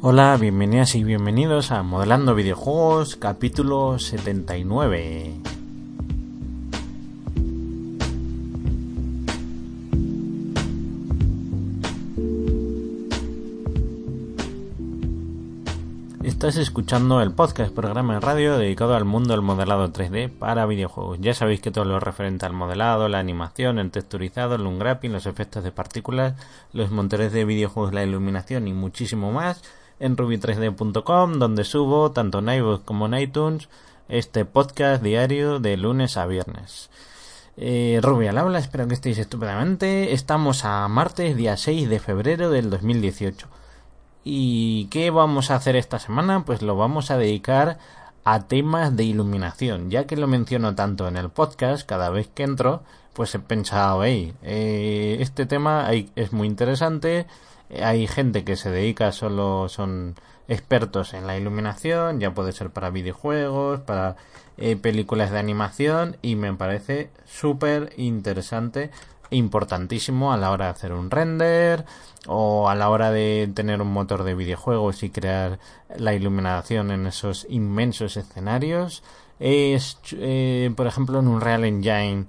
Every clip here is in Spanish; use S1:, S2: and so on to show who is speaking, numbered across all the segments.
S1: Hola, bienvenidas y bienvenidos a Modelando Videojuegos, capítulo 79. Estás escuchando el podcast, programa de radio dedicado al mundo del modelado 3D para videojuegos. Ya sabéis que todo lo referente al modelado, la animación, el texturizado, el unwrapping, los efectos de partículas, los motores de videojuegos, la iluminación y muchísimo más en ruby3d.com, donde subo tanto en iVoox como en iTunes este podcast diario de lunes a viernes. Eh, Ruby al habla, espero que estéis estupendamente. Estamos a martes, día 6 de febrero del 2018. ¿Y qué vamos a hacer esta semana? Pues lo vamos a dedicar a temas de iluminación, ya que lo menciono tanto en el podcast cada vez que entro, pues he pensado, hey, eh, este tema es muy interesante, hay gente que se dedica solo son expertos en la iluminación, ya puede ser para videojuegos, para eh, películas de animación y me parece súper interesante importantísimo a la hora de hacer un render o a la hora de tener un motor de videojuegos y crear la iluminación en esos inmensos escenarios. Es, eh, por ejemplo, en un Real Engine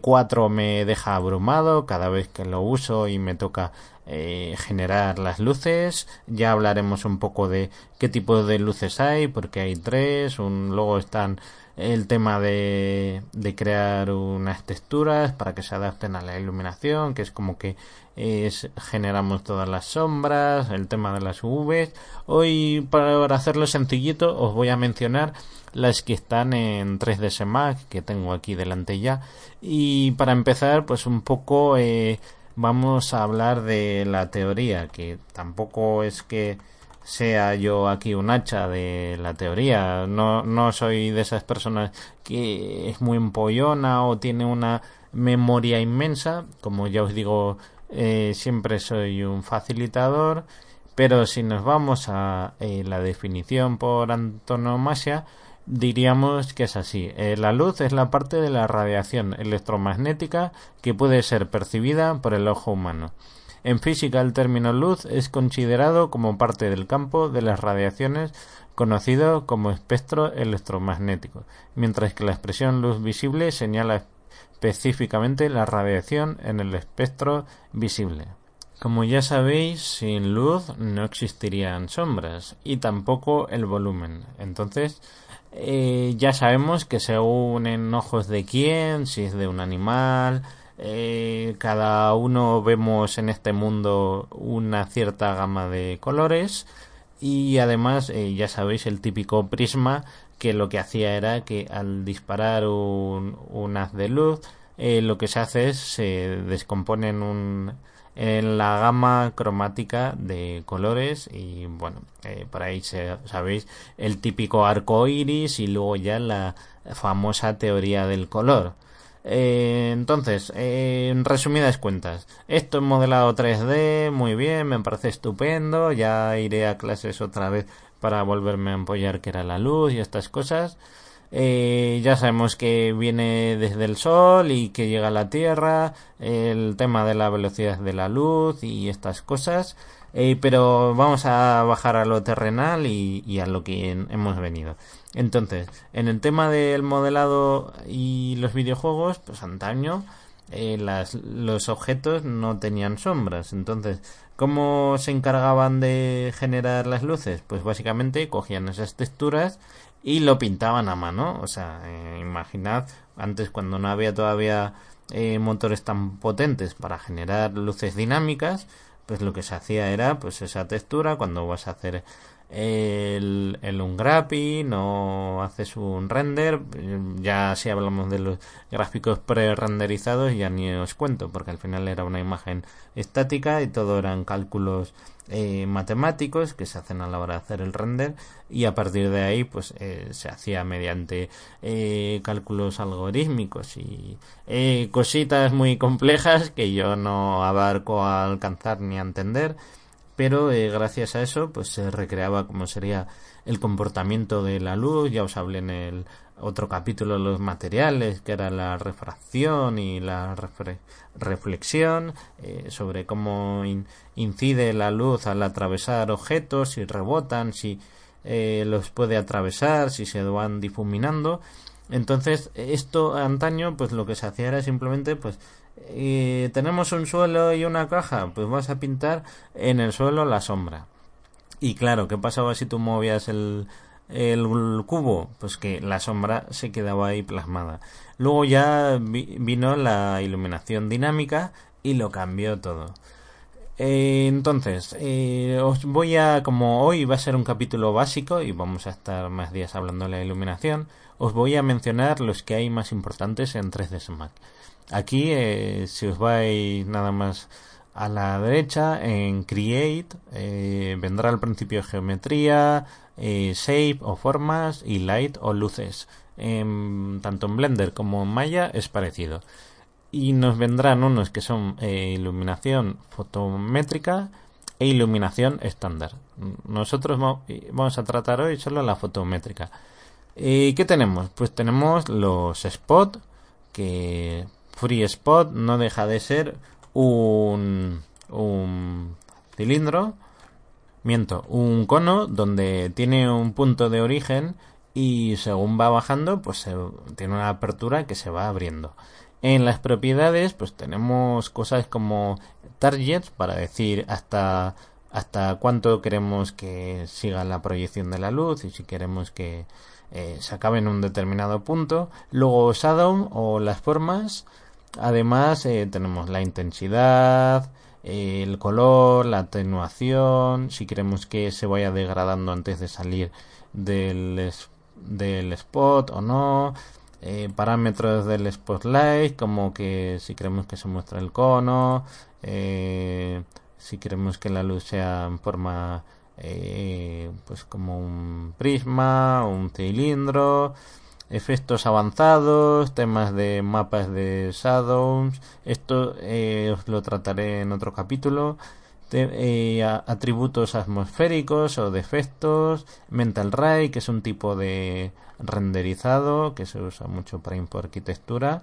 S1: 4 eh, me deja abrumado cada vez que lo uso y me toca eh, generar las luces. Ya hablaremos un poco de qué tipo de luces hay, porque hay tres. Un, luego están el tema de, de crear unas texturas para que se adapten a la iluminación, que es como que es, generamos todas las sombras, el tema de las UVs. Hoy, para hacerlo sencillito, os voy a mencionar las que están en 3ds Max, que tengo aquí delante ya. Y para empezar, pues un poco eh, vamos a hablar de la teoría, que tampoco es que sea yo aquí un hacha de la teoría. No, no soy de esas personas que es muy empollona o tiene una memoria inmensa. Como ya os digo, eh, siempre soy un facilitador. Pero si nos vamos a eh, la definición por antonomasia, diríamos que es así. Eh, la luz es la parte de la radiación electromagnética que puede ser percibida por el ojo humano. En física el término luz es considerado como parte del campo de las radiaciones conocido como espectro electromagnético, mientras que la expresión luz visible señala específicamente la radiación en el espectro visible. Como ya sabéis, sin luz no existirían sombras y tampoco el volumen. Entonces, eh, ya sabemos que según en ojos de quién, si es de un animal, eh, cada uno vemos en este mundo una cierta gama de colores y además eh, ya sabéis el típico prisma que lo que hacía era que al disparar un, un haz de luz lo que se hace es se descompone en un en la gama cromática de colores y bueno eh, por ahí sabéis el típico arco iris y luego ya la famosa teoría del color eh, entonces eh, en resumidas cuentas esto es modelado 3D muy bien me parece estupendo ya iré a clases otra vez para volverme a apoyar que era la luz y estas cosas eh, ya sabemos que viene desde el Sol y que llega a la Tierra, el tema de la velocidad de la luz y estas cosas. Pero vamos a bajar a lo terrenal y, a lo que hemos venido. Entonces, en el tema del modelado y los videojuegos, pues antaño eh, los objetos no tenían sombras. Entonces, ¿cómo se encargaban de generar las luces? Pues básicamente cogían esas texturas y lo pintaban a mano. O sea, eh, imaginad antes cuando no había todavía eh, motores tan potentes para generar luces dinámicas, pues lo que se hacía era pues esa textura cuando vas a hacer el, el unwrapping o haces un render ya si hablamos de los gráficos pre-renderizados ya ni os cuento porque al final era una imagen estática y todo eran cálculos eh, matemáticos que se hacen a la hora de hacer el render y a partir de ahí pues eh, se hacía mediante eh, cálculos algorítmicos y cositas muy complejas que yo no abarco a alcanzar ni a entender pero eh, gracias a eso pues se recreaba como sería el comportamiento de la luz. Ya os hablé en el otro capítulo los materiales que era la refracción y la reflexión eh, sobre cómo incide la luz al atravesar objetos si rebotan si eh, los puede atravesar si se van difuminando. Entonces esto antaño pues lo que se hacía era simplemente pues tenemos un suelo y una caja, pues vas a pintar en el suelo la sombra. Y claro, ¿qué pasaba si tú movías el, el cubo? Pues que la sombra se quedaba ahí plasmada. Luego ya vino la iluminación dinámica y lo cambió todo. Eh, entonces, eh, os voy a, como hoy va a ser un capítulo básico y vamos a estar más días hablando de la iluminación, os voy a mencionar los que hay más importantes en 3ds Max. Aquí, eh, si os vais nada más a la derecha, en Create, eh, vendrá al principio geometría, eh, Shape o formas y Light o luces. tanto en Blender como en Maya es parecido. Y nos vendrán unos que son iluminación fotométrica e iluminación estándar. Nosotros vamos a tratar hoy solo la fotométrica. ¿Y qué tenemos? Pues tenemos los spot que Free Spot no deja de ser un, un cilindro, miento, un cono donde tiene un punto de origen y según va bajando pues tiene una apertura que se va abriendo. En las propiedades pues tenemos cosas como targets para decir hasta hasta cuánto queremos que siga la proyección de la luz y si queremos que eh, se acabe en un determinado punto. Luego shadow o las formas Además, eh, tenemos la intensidad, el color, la atenuación, si queremos que se vaya degradando antes de salir del, del spot o no, eh, parámetros del spotlight, como que si queremos que se muestre el cono, eh, si queremos que la luz sea en forma pues como un prisma, un cilindro, efectos avanzados, temas de mapas de shadows, esto eh, os lo trataré en otro capítulo, eh, atributos atmosféricos o de efectos, mental ray, que es un tipo de renderizado que se usa mucho para import arquitectura.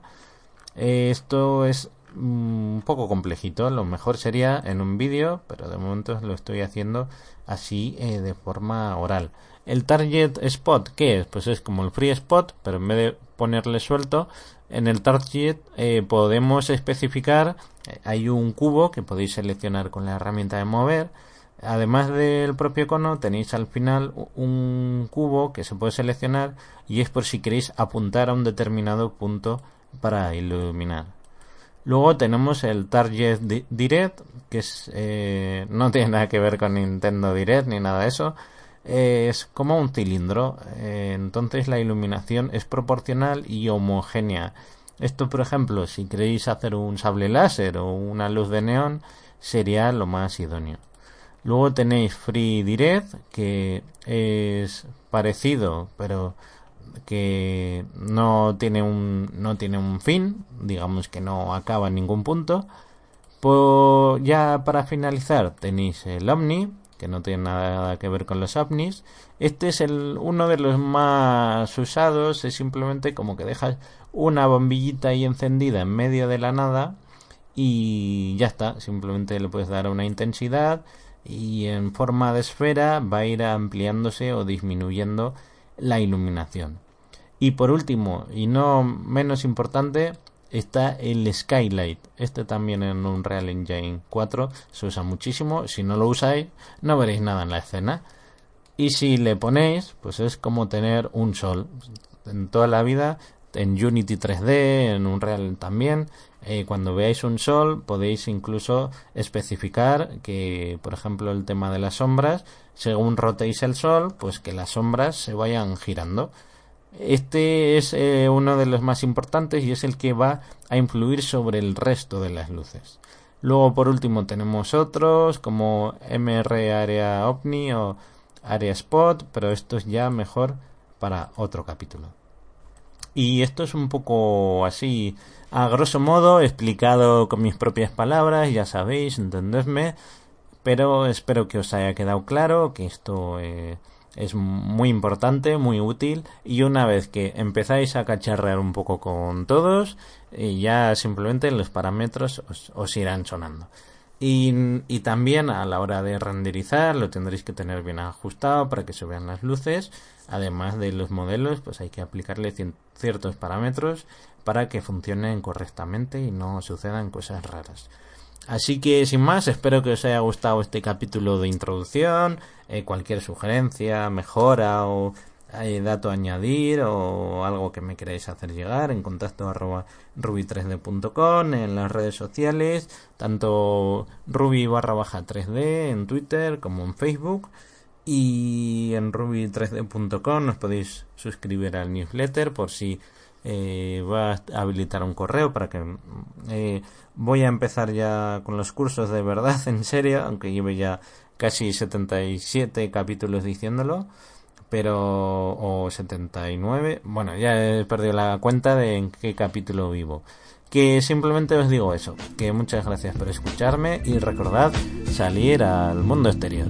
S1: Eh, esto es un poco complejito, lo mejor sería en un vídeo, pero de momento lo estoy haciendo así de forma oral. El target spot, ¿qué es? Pues es como el free spot, pero en vez de ponerle suelto, en el target eh, podemos especificar, eh, hay un cubo que podéis seleccionar con la herramienta de mover. Además del propio cono, tenéis al final un cubo que se puede seleccionar y es por si queréis apuntar a un determinado punto para iluminar. Luego tenemos el Target Direct, que es, eh, no tiene nada que ver con Nintendo Direct ni nada de eso es como un cilindro, eh, entonces la iluminación es proporcional y homogénea. Esto, por ejemplo, si queréis hacer un sable láser o una luz de neón, sería lo más idóneo. Luego tenéis Free Direct, que es parecido, pero que no tiene un no tiene un fin, digamos que no acaba en ningún punto. Pues ya para finalizar tenéis el Omni, que no tiene nada que ver con los ovnis. Este es el, uno de los más usados, es simplemente como que dejas una bombillita ahí encendida en medio de la nada y ya está, simplemente le puedes dar una intensidad y en forma de esfera va a ir ampliándose o disminuyendo la iluminación. Y por último, y no menos importante, está el Skylight. Este también en Unreal Engine 4 se usa muchísimo. Si no lo usáis, no veréis nada en la escena. Y si le ponéis, pues es como tener un sol. En toda la vida, en Unity 3D, en Unreal también, eh, cuando veáis un sol podéis incluso especificar que, por ejemplo, el tema de las sombras, según rotéis el sol, pues que las sombras se vayan girando. Este es eh, uno de los más importantes y es el que va a influir sobre el resto de las luces. Luego, por último, tenemos otros como MR Area OVNI o Area Spot, pero esto es ya mejor para otro capítulo. Y esto es un poco así, a grosso modo, explicado con mis propias palabras, ya sabéis, entendedme, pero espero que os haya quedado claro que esto eh, es muy importante, muy útil y una vez que empezáis a cacharrear un poco con todos, eh, ya simplemente los parámetros os, irán sonando. Y, también a la hora de renderizar lo tendréis que tener bien ajustado para que se vean las luces. Además de los modelos, pues hay que aplicarle ciertos parámetros para que funcionen correctamente y no sucedan cosas raras. Así que sin más, espero que os haya gustado este capítulo de introducción. Eh, cualquier sugerencia, mejora o hay dato a añadir o algo que me queráis hacer llegar en contacto arroba ruby3d.com en las redes sociales, tanto ruby barra baja 3d en Twitter como en Facebook. Y en ruby3d.com os podéis suscribir al newsletter por si eh, voy a habilitar un correo para que eh, voy a empezar ya con los cursos de verdad en serio aunque lleve ya casi 77 capítulos diciéndolo pero o 79 bueno ya he perdido la cuenta de en qué capítulo vivo. Que simplemente os digo eso que muchas gracias por escucharme y recordad salir al mundo exterior